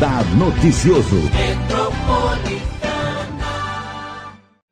Radar Noticioso.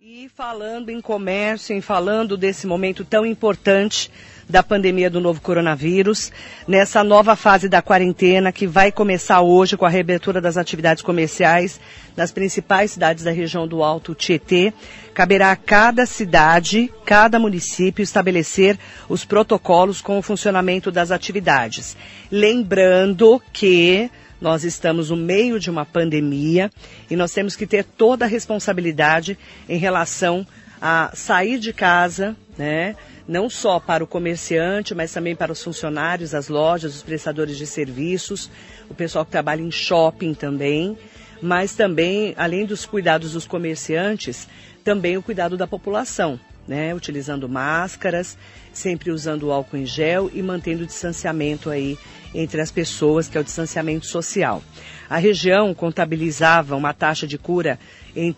E falando em comércio, em falando desse momento tão importante da pandemia do novo coronavírus, nessa nova fase da quarentena que vai começar hoje com a reabertura das atividades comerciais nas principais cidades da região do Alto Tietê, caberá a cada cidade, cada município estabelecer os protocolos com o funcionamento das atividades. Lembrando que nós estamos no meio de uma pandemia e nós temos que ter toda a responsabilidade em relação a sair de casa, né? Não só para o comerciante, mas também para os funcionários, as lojas, os prestadores de serviços, o pessoal que trabalha em shopping também, mas também, além dos cuidados dos comerciantes, também o cuidado da população, né? Utilizando máscaras, sempre usando álcool em gel e mantendo o distanciamento aí entre as pessoas, que é o distanciamento social. A região contabilizava uma taxa de cura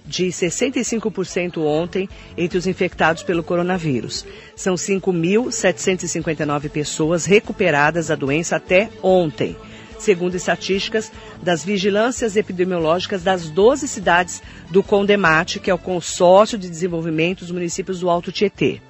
de 65% ontem entre os infectados pelo coronavírus. São 5.759 pessoas recuperadas da doença até ontem, segundo estatísticas das vigilâncias epidemiológicas das 12 cidades do Condemate, que é o consórcio de desenvolvimento dos municípios do Alto Tietê.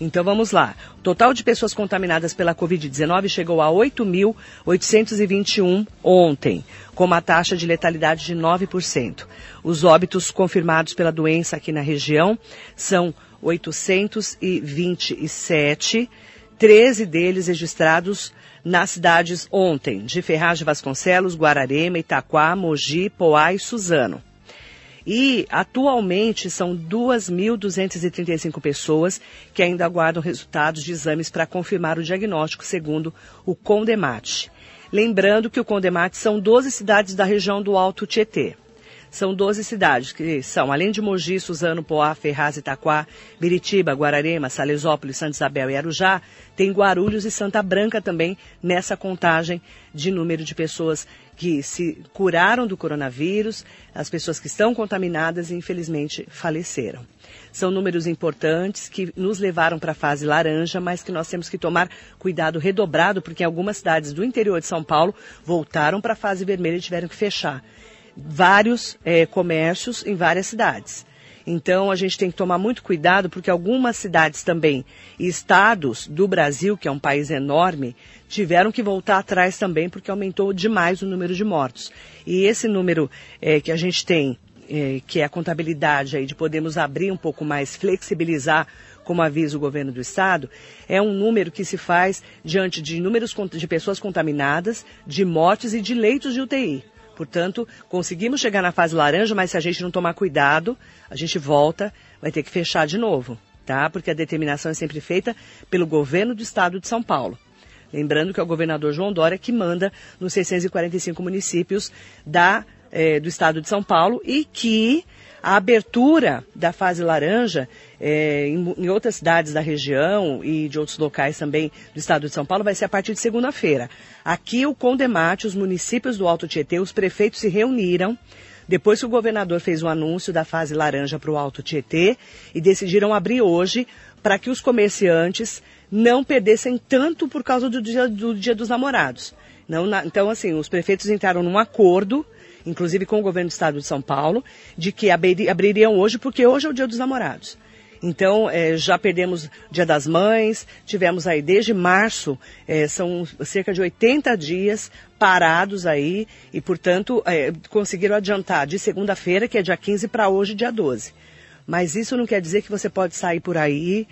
Então vamos lá. O total de pessoas contaminadas pela Covid-19 chegou a 8.821 ontem, com uma taxa de letalidade de 9%. Os óbitos confirmados pela doença aqui na região são 827, 13 deles registrados nas cidades ontem, de Ferraz de Vasconcelos, Guararema, Itaquá, Mogi, Poá e Suzano. E atualmente são 2.235 pessoas que ainda aguardam resultados de exames para confirmar o diagnóstico, segundo o Condemate. Lembrando que o Condemate são 12 cidades da região do Alto Tietê. São 12 cidades, que são, além de Mogi, Suzano, Poá, Ferraz, Itaquá, Biritiba, Guararema, Salesópolis, Santa Isabel e Arujá, tem Guarulhos e Santa Branca também nessa contagem de número de pessoas que se curaram do coronavírus, as pessoas que estão contaminadas e infelizmente faleceram. São números importantes que nos levaram para a fase laranja, mas que nós temos que tomar cuidado redobrado, porque algumas cidades do interior de São Paulo voltaram para a fase vermelha e tiveram que fechar vários é, comércios em várias cidades. Então a gente tem que tomar muito cuidado porque algumas cidades também e estados do Brasil, que é um país enorme, tiveram que voltar atrás também porque aumentou demais o número de mortos. E esse número é, que a gente tem, é, que é a contabilidade aí de podermos abrir um pouco mais, flexibilizar como avisa o governo do estado, é um número que se faz diante de números de pessoas contaminadas, de mortes e de leitos de UTI. Portanto, conseguimos chegar na fase laranja, mas se a gente não tomar cuidado, a gente volta, vai ter que fechar de novo, tá? Porque a determinação é sempre feita pelo governo do estado de São Paulo. Lembrando que é o governador João Dória que manda nos 645 municípios da, eh, do estado de São Paulo e que a abertura da fase laranja é, em, em, outras cidades da região e de outros locais também do estado de São Paulo vai ser a partir de segunda-feira. Aqui o Condemate, os municípios do Alto Tietê, os prefeitos se reuniram depois que o governador fez o anúncio da fase laranja para o Alto Tietê e decidiram abrir hoje para que os comerciantes não perdessem tanto por causa do dia, do dia dos namorados. Não, na, então, assim, os prefeitos entraram num acordo inclusive com o governo do estado de São Paulo, de que abririam hoje, porque hoje é o dia dos namorados. Então, é, já perdemos Dia das Mães, tivemos aí desde março, é, são cerca de 80 dias parados aí, e portanto, é, conseguiram adiantar de segunda-feira, que é dia 15, para hoje, dia 12. Mas isso não quer dizer que você pode sair por aí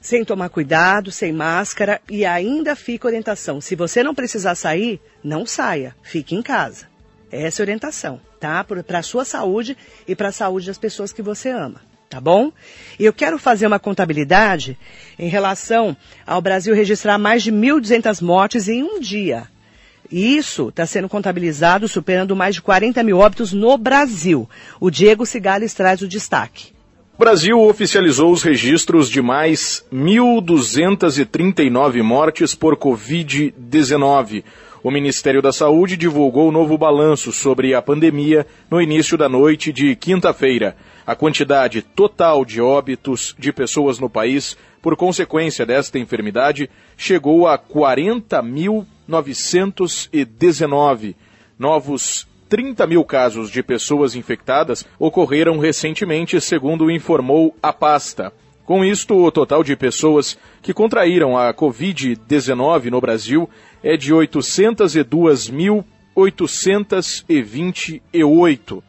sem tomar cuidado, sem máscara, e ainda fica orientação. Se você não precisar sair, não saia, fique em casa. Essa é a orientação, tá? Para a sua saúde e para a saúde das pessoas que você ama, tá bom? E eu quero fazer uma contabilidade em relação ao Brasil registrar mais de 1.200 mortes em um dia. Isso está sendo contabilizado, superando mais de 40 mil óbitos no Brasil. O Diego Cigales traz o destaque. O Brasil oficializou os registros de mais 1.239 mortes por Covid-19. O Ministério da Saúde divulgou o novo balanço sobre a pandemia no início da noite de quinta-feira. A quantidade total de óbitos de pessoas no país por consequência desta enfermidade chegou a 40.919, Novos 30 mil casos de pessoas infectadas ocorreram recentemente, segundo informou a pasta. Com isto, o total de pessoas que contraíram a Covid-19 no Brasil é de 802.828.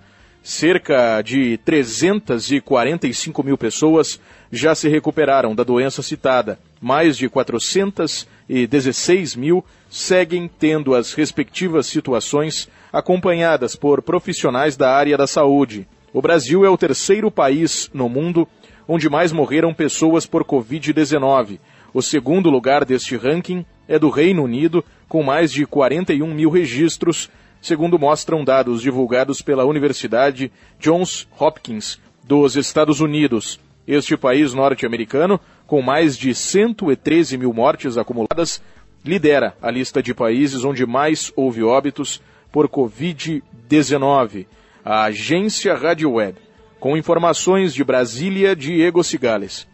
Cerca de 345 mil pessoas já se recuperaram da doença citada. Mais de 416 mil seguem tendo as respectivas situações acompanhadas por profissionais da área da saúde. O Brasil é o terceiro país no mundo onde mais morreram pessoas por Covid-19. O segundo lugar deste ranking é do Reino Unido, com mais de 41 mil registros, segundo mostram dados divulgados pela Universidade Johns Hopkins dos Estados Unidos. Este país norte-americano, com mais de 113 mil mortes acumuladas, lidera a lista de países onde mais houve óbitos por Covid-19. A agência Rádio Web, com informações de Brasília, Diego Cigales.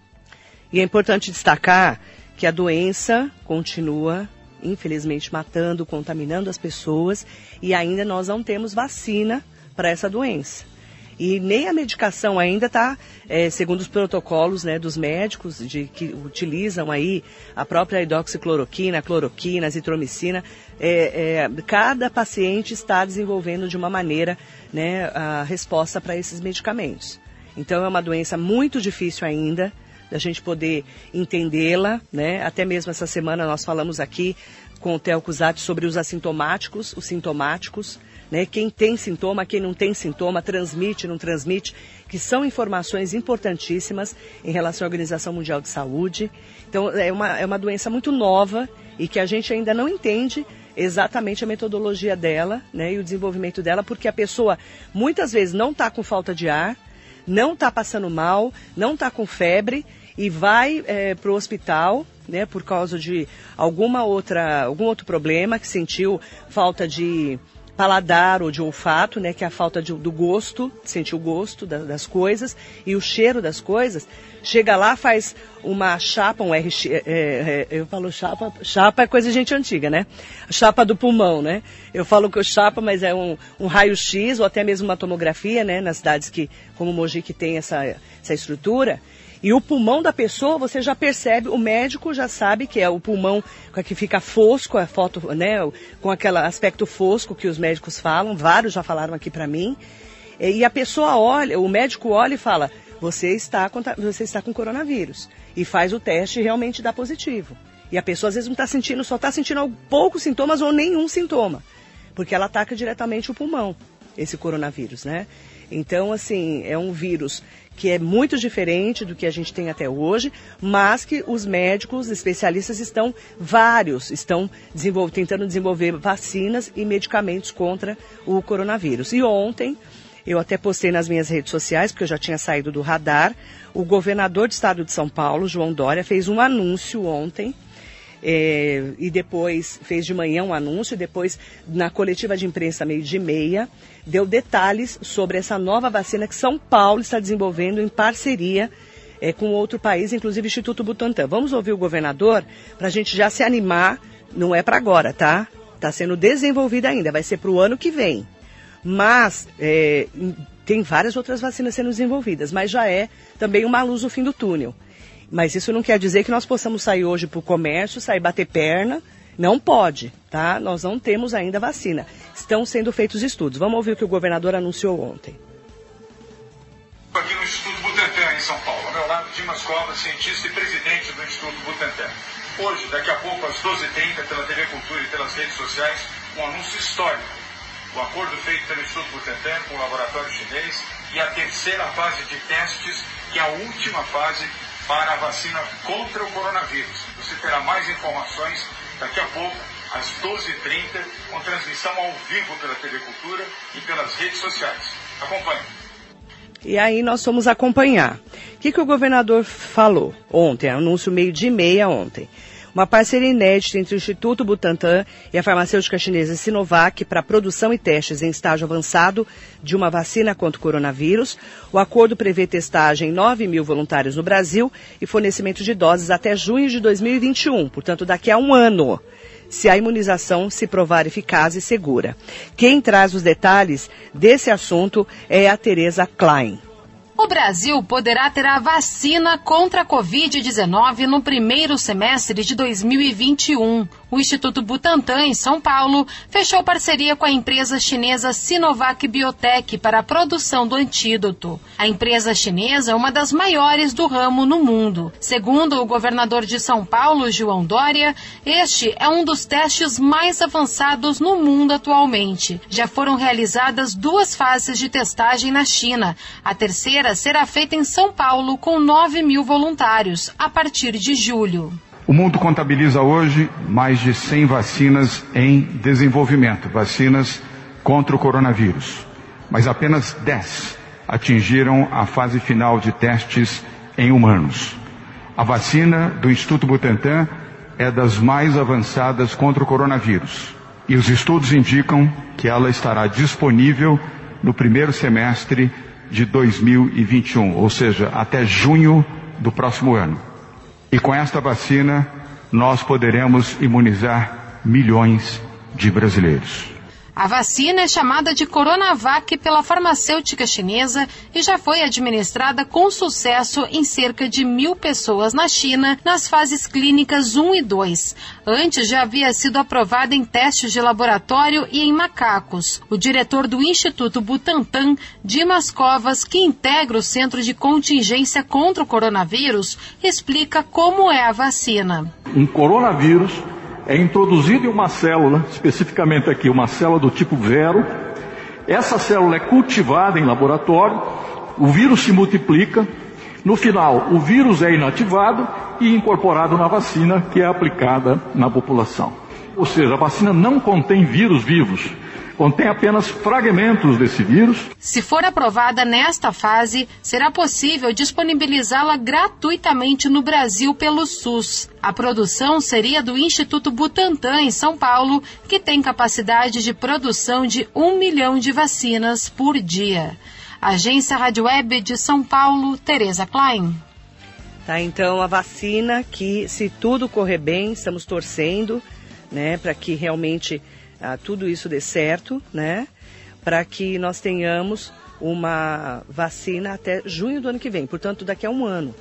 E é importante destacar que a doença continua infelizmente matando, contaminando as pessoas e ainda nós não temos vacina para essa doença. E nem a medicação ainda está, é, segundo os protocolos né, dos médicos de, que utilizam aí a própria hidroxicloroquina, a cloroquina, a azitromicina, é, é, cada paciente está desenvolvendo de uma maneira né, a resposta para esses medicamentos. Então é uma doença muito difícil ainda, da gente poder entendê-la, né? Até mesmo essa semana nós falamos aqui com o Theo Cusati sobre os assintomáticos, os sintomáticos, né? Quem tem sintoma, quem não tem sintoma, transmite, não transmite, que são informações importantíssimas em relação à Organização Mundial de Saúde. Então é uma, é uma doença muito nova e que a gente ainda não entende exatamente a metodologia dela, né, e o desenvolvimento dela, porque a pessoa muitas vezes não está com falta de ar, não está passando mal, não está com febre e vai é, para o hospital, né, por causa de alguma outra, algum outro problema que sentiu falta de paladar ou de olfato, né, que é a falta de, do gosto, sentir o gosto da, das coisas e o cheiro das coisas. Chega lá, faz uma chapa, um RX, é, é, eu falo chapa, chapa é coisa de gente antiga, né? Chapa do pulmão, né? Eu falo que o chapa, mas é um, um raio-x ou até mesmo uma tomografia, né? Nas cidades que, como Mogi, que tem essa, essa estrutura. E o pulmão da pessoa, você já percebe, o médico já sabe que é o pulmão que fica fosco, a foto, né, com aquele aspecto fosco que os médicos falam, vários já falaram aqui para mim. E a pessoa olha, o médico olha e fala: você está, com, você está com coronavírus. E faz o teste e realmente dá positivo. E a pessoa às vezes não está sentindo, só está sentindo poucos sintomas ou nenhum sintoma. Porque ela ataca diretamente o pulmão, esse coronavírus, né? Então, assim, é um vírus que é muito diferente do que a gente tem até hoje, mas que os médicos especialistas estão, vários, estão desenvol tentando desenvolver vacinas e medicamentos contra o coronavírus. E ontem, eu até postei nas minhas redes sociais, porque eu já tinha saído do radar, o governador do estado de São Paulo, João Dória, fez um anúncio ontem é, e depois fez de manhã um anúncio, depois na coletiva de imprensa meio de meia, deu detalhes sobre essa nova vacina que São Paulo está desenvolvendo em parceria é, com outro país, inclusive Instituto Butantan. Vamos ouvir o governador para a gente já se animar, não é para agora, tá? Está sendo desenvolvida ainda, vai ser para o ano que vem. Mas é, tem várias outras vacinas sendo desenvolvidas, mas já é também uma luz no fim do túnel. Mas isso não quer dizer que nós possamos sair hoje para o comércio, sair bater perna. Não pode, tá? Nós não temos ainda vacina. Estão sendo feitos estudos. Vamos ouvir o que o governador anunciou ontem. Aqui no Instituto Butantan, em São Paulo. Ao meu lado, Dimas Covas, cientista e presidente do Instituto Butantan. Hoje, daqui a pouco, às 12h30, pela TV Cultura e pelas redes sociais, um anúncio histórico. O acordo feito pelo Instituto Butantan com o laboratório chinês e a terceira fase de testes, que é a última fase para a vacina contra o coronavírus. Você terá mais informações daqui a pouco, às 12h30, com transmissão ao vivo pela TV Cultura e pelas redes sociais. Acompanhe. E aí nós fomos acompanhar. O que, que o governador falou ontem? Anúncio meio de meia ontem uma parceria inédita entre o Instituto Butantan e a farmacêutica chinesa Sinovac para produção e testes em estágio avançado de uma vacina contra o coronavírus. O acordo prevê testagem em 9 mil voluntários no Brasil e fornecimento de doses até junho de 2021, portanto, daqui a um ano. se a imunização se provar eficaz e segura. Quem traz os detalhes desse assunto é a Tereza Klein. O Brasil poderá ter a vacina contra a Covid-19 no primeiro semestre de 2021. O Instituto Butantan, em São Paulo, fechou parceria com a empresa chinesa Sinovac Biotech para a produção do antídoto. A empresa chinesa é uma das maiores do ramo no mundo. Segundo o governador de São Paulo, João Dória, este é um dos testes mais avançados no mundo atualmente. Já foram realizadas duas fases de testagem na China. A terceira será feita em São Paulo com 9 mil voluntários a partir de julho. O mundo contabiliza hoje mais de 100 vacinas em desenvolvimento, vacinas contra o coronavírus. Mas apenas 10 atingiram a fase final de testes em humanos. A vacina do Instituto Butantan é das mais avançadas contra o coronavírus. E os estudos indicam que ela estará disponível no primeiro semestre de 2021, ou seja, até junho do próximo ano. E com esta vacina, nós poderemos imunizar milhões de brasileiros. A vacina é chamada de Coronavac pela farmacêutica chinesa e já foi administrada com sucesso em cerca de mil pessoas na China nas fases clínicas 1 e 2. Antes já havia sido aprovada em testes de laboratório e em macacos. O diretor do Instituto Butantan, Dimas Covas, que integra o Centro de Contingência contra o Coronavírus, explica como é a vacina. Um coronavírus é introduzido em uma célula, especificamente aqui, uma célula do tipo vero. Essa célula é cultivada em laboratório, o vírus se multiplica, no final, o vírus é inativado e incorporado na vacina que é aplicada na população. Ou seja, a vacina não contém vírus vivos, contém apenas fragmentos desse vírus. Se for aprovada nesta fase, será possível disponibilizá-la gratuitamente no Brasil pelo SUS. A produção seria do Instituto Butantan, em São Paulo, que tem capacidade de produção de um milhão de vacinas por dia. Agência Rádio Web de São Paulo, Tereza Klein. Tá, então a vacina que, se tudo correr bem, estamos torcendo, né, para que realmente ah, tudo isso dê certo, né? Para que nós tenhamos uma vacina até junho do ano que vem, portanto, daqui a um ano.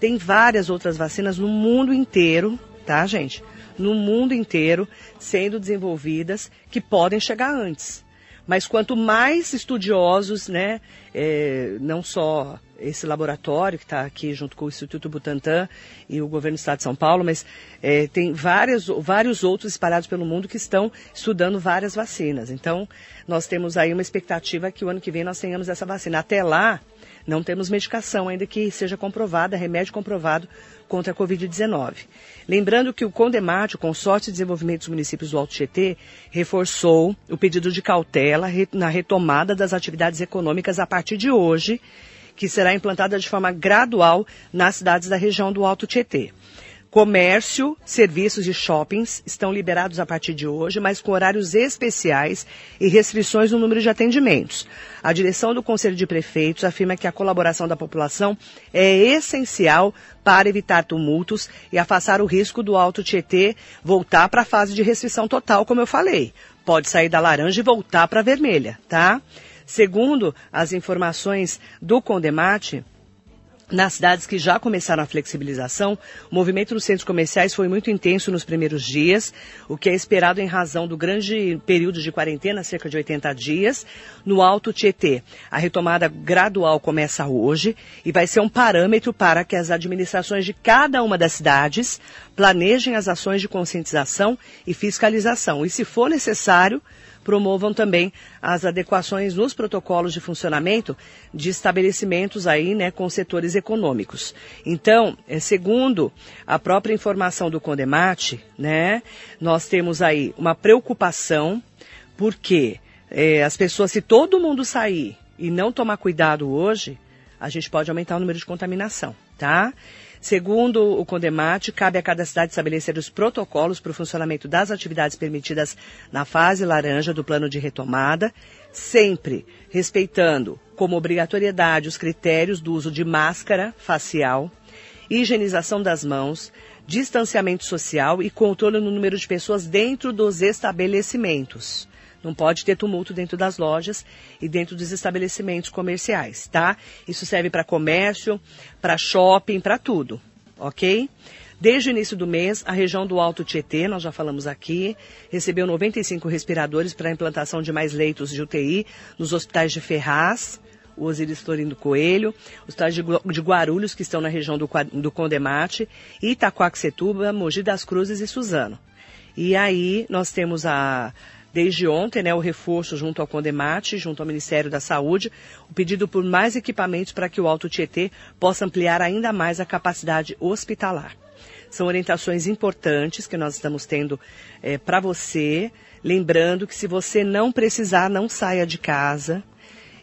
Tem várias outras vacinas no mundo inteiro, tá, gente? No mundo inteiro sendo desenvolvidas que podem chegar antes. Mas quanto mais estudiosos, né, é, não só esse laboratório que está aqui junto com o Instituto Butantan e o governo do Estado de São Paulo, mas é, tem várias, vários outros espalhados pelo mundo que estão estudando várias vacinas. Então, nós temos aí uma expectativa que o ano que vem nós tenhamos essa vacina. Até lá, não temos medicação ainda que seja comprovada, remédio comprovado contra a Covid-19. Lembrando que o Condemate, o Consórcio de Desenvolvimento dos Municípios do Alto Tietê, reforçou o pedido de cautela na retomada das atividades econômicas a partir de hoje, que será implantada de forma gradual nas cidades da região do Alto Tietê. Comércio, serviços e shoppings estão liberados a partir de hoje, mas com horários especiais e restrições no número de atendimentos. A direção do Conselho de Prefeitos afirma que a colaboração da população é essencial para evitar tumultos e afastar o risco do Alto Tietê voltar para a fase de restrição total, como eu falei. Pode sair da laranja e voltar para a vermelha, tá? Segundo as informações do Condemate, nas cidades que já começaram a flexibilização, o movimento nos centros comerciais foi muito intenso nos primeiros dias, o que é esperado em razão do grande período de quarentena, cerca de 80 dias, no Alto Tietê. A retomada gradual começa hoje e vai ser um parâmetro para que as administrações de cada uma das cidades planejem as ações de conscientização e fiscalização. E, se for necessário, promovam também as adequações nos protocolos de funcionamento de estabelecimentos aí, né, com setores econômicos. Então, é, segundo a própria informação do Condemate, né, nós temos aí uma preocupação, porque é, as pessoas, se todo mundo sair e não tomar cuidado hoje, a gente pode aumentar o número de contaminação, tá? Segundo o Condemate, cabe a cada cidade estabelecer os protocolos para o funcionamento das atividades permitidas na fase laranja do plano de retomada, sempre respeitando como obrigatoriedade os critérios do uso de máscara facial higienização das mãos, distanciamento social e controle no número de pessoas dentro dos estabelecimentos. Não pode ter tumulto dentro das lojas e dentro dos estabelecimentos comerciais, tá? Isso serve para comércio, para shopping, para tudo, ok? Desde o início do mês, a região do Alto Tietê, nós já falamos aqui, recebeu 95 respiradores para a implantação de mais leitos de UTI nos hospitais de Ferraz, o Osiris Florindo Coelho, os hospitais de Guarulhos, que estão na região do, do Condemate, Itaquaquecetuba, Mogi das Cruzes e Suzano. E aí nós temos a desde ontem, né, o reforço junto ao Condemate, junto ao Ministério da Saúde, o pedido por mais equipamentos para que o Alto Tietê possa ampliar ainda mais a capacidade hospitalar. São orientações importantes que nós estamos tendo é, para você. Lembrando que se você não precisar, não saia de casa.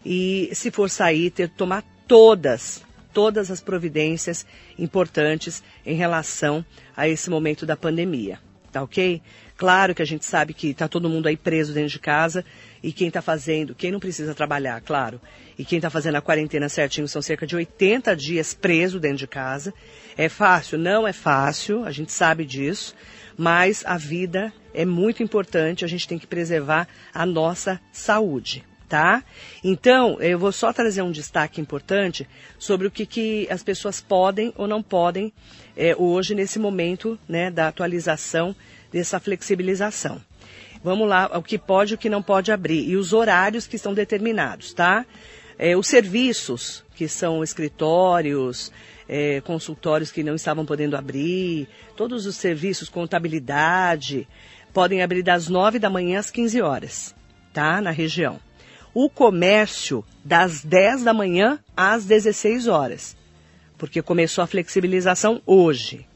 E se for sair, ter tomar todas, todas as providências importantes em relação a esse momento da pandemia. Tá ok? Claro que a gente sabe que está todo mundo aí preso dentro de casa e quem está fazendo, quem não precisa trabalhar, claro, e quem está fazendo a quarentena certinho são cerca de 80 dias preso dentro de casa. É fácil? Não é fácil, a gente sabe disso, mas a vida é muito importante, a gente tem que preservar a nossa saúde. Tá? Então, eu vou só trazer um destaque importante sobre o que, que as pessoas podem ou não podem é, hoje, nesse momento né, da atualização dessa flexibilização. Vamos lá, o que pode e o que não pode abrir. E os horários que estão determinados, tá? É, os serviços, que são escritórios, é, consultórios que não estavam podendo abrir, todos os serviços, contabilidade, podem abrir das 9 da manhã às 15 horas, tá? Na região. O comércio, das 10 da manhã às 16 horas, porque começou a flexibilização hoje,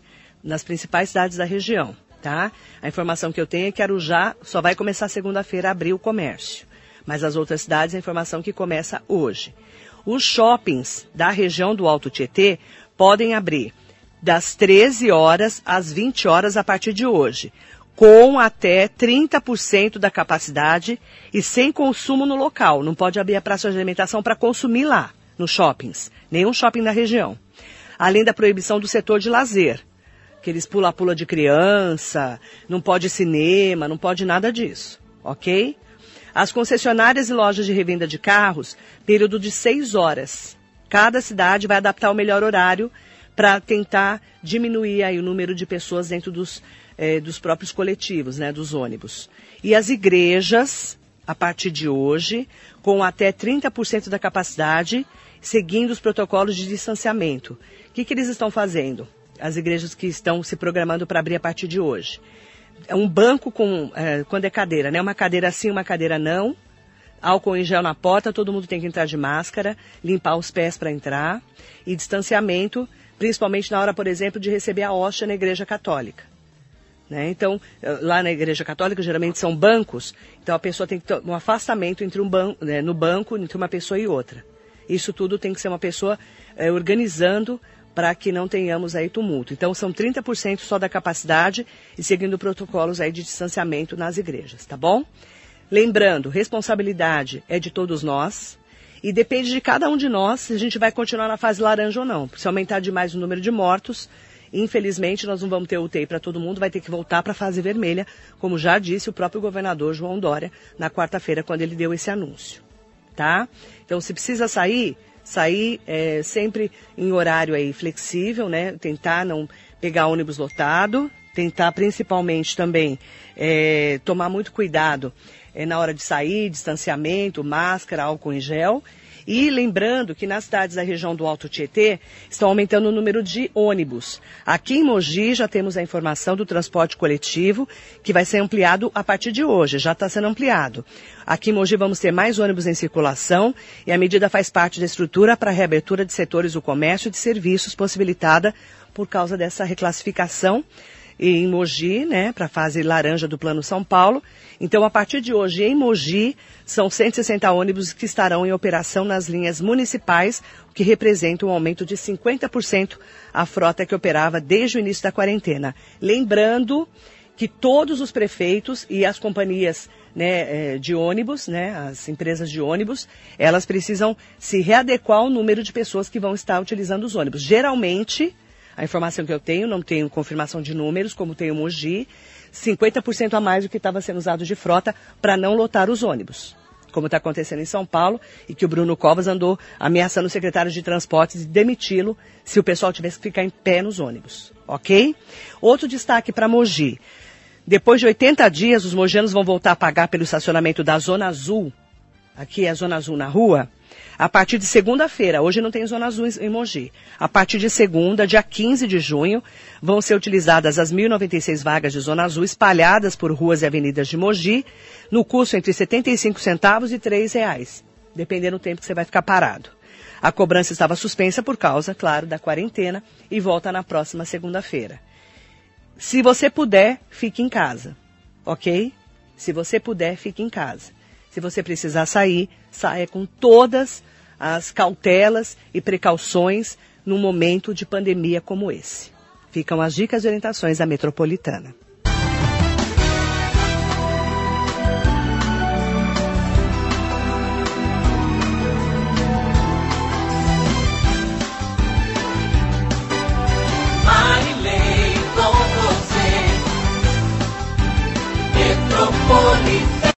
nas principais cidades da região tá? A informação que eu tenho é que Arujá só vai começar segunda-feira a abrir o comércio. Mas as outras cidades, a informação que começa hoje. Os shoppings da região do Alto Tietê podem abrir das 13 horas às 20 horas a partir de hoje, com até 30% da capacidade e sem consumo no local. Não pode abrir a praça de alimentação para consumir lá, nos shoppings, nenhum shopping da região. Além da proibição do setor de lazer aqueles pula-pula de criança, não pode cinema, não pode nada disso, ok? As concessionárias e lojas de revenda de carros, período de seis horas. Cada cidade vai adaptar o melhor horário para tentar diminuir aí o número de pessoas dentro dos, eh, dos próprios coletivos, né, dos ônibus. E as igrejas, a partir de hoje, com até 30% da capacidade, seguindo os protocolos de distanciamento. O que, que eles estão fazendo? As igrejas que estão se programando para abrir a partir de hoje. É um banco com, é, quando é cadeira, né? Uma cadeira sim, uma cadeira não. Álcool em gel na porta, todo mundo tem que entrar de máscara, limpar os pés para entrar. E distanciamento, principalmente na hora, por exemplo, de receber a hóstia na igreja católica. Né? Então, lá na igreja católica, geralmente são bancos, então a pessoa tem que ter um afastamento entre um ban né, no banco entre uma pessoa e outra. Isso tudo tem que ser uma pessoa é, organizando para que não tenhamos aí tumulto. Então são 30% só da capacidade e seguindo protocolos aí de distanciamento nas igrejas, tá bom? Lembrando, responsabilidade é de todos nós e depende de cada um de nós se a gente vai continuar na fase laranja ou não. Se aumentar demais o número de mortos, infelizmente nós não vamos ter UTI para todo mundo, vai ter que voltar para a fase vermelha, como já disse o próprio governador João Dória na quarta-feira quando ele deu esse anúncio, tá? Então se precisa sair, sair é, sempre em horário aí flexível, né? Tentar não pegar ônibus lotado, tentar principalmente também é, tomar muito cuidado é, na hora de sair, distanciamento, máscara, álcool em gel e lembrando que nas cidades da região do Alto Tietê estão aumentando o número de ônibus. Aqui em Mogi já temos a informação do transporte coletivo, que vai ser ampliado a partir de hoje, já está sendo ampliado. Aqui em Mogi vamos ter mais ônibus em circulação e a medida faz parte da estrutura para a reabertura de setores do comércio e de serviços possibilitada por causa dessa reclassificação em Mogi, né, para a fase laranja do Plano São Paulo. Então, a partir de hoje, em Mogi, são 160 ônibus que estarão em operação nas linhas municipais, o que representa um aumento de 50% à frota que operava desde o início da quarentena. Lembrando que todos os prefeitos e as companhias né, é, de ônibus, né, as empresas de ônibus, elas precisam se readequar ao número de pessoas que vão estar utilizando os ônibus. Geralmente, A informação que eu tenho, não tenho confirmação de números, como tem o Mogi, 50% a mais do que estava sendo usado de frota para não lotar os ônibus. Como está acontecendo em São Paulo e que o Bruno Covas andou ameaçando o secretário de transportes de demiti-lo se o pessoal tivesse que ficar em pé nos ônibus. Ok? Outro destaque para Mogi. Depois de 80 dias, os mojanos vão voltar a pagar pelo estacionamento da Zona Azul. Aqui é a Zona Azul na rua. A partir de segunda-feira, hoje não tem Zona Azul em Mogi. A partir de segunda, dia 15 de junho, vão ser utilizadas as 1.096 vagas de Zona Azul espalhadas por ruas e avenidas de Mogi, no custo entre 75 centavos e R$ reais, dependendo do tempo que você vai ficar parado. A cobrança estava suspensa por causa, claro, da quarentena e volta na próxima segunda-feira. Se você puder, fique em casa, ok? Se você puder, fique em casa. Se você precisar sair, saia com todas as cautelas e precauções num momento de pandemia como esse. Ficam as dicas e orientações da metropolitana.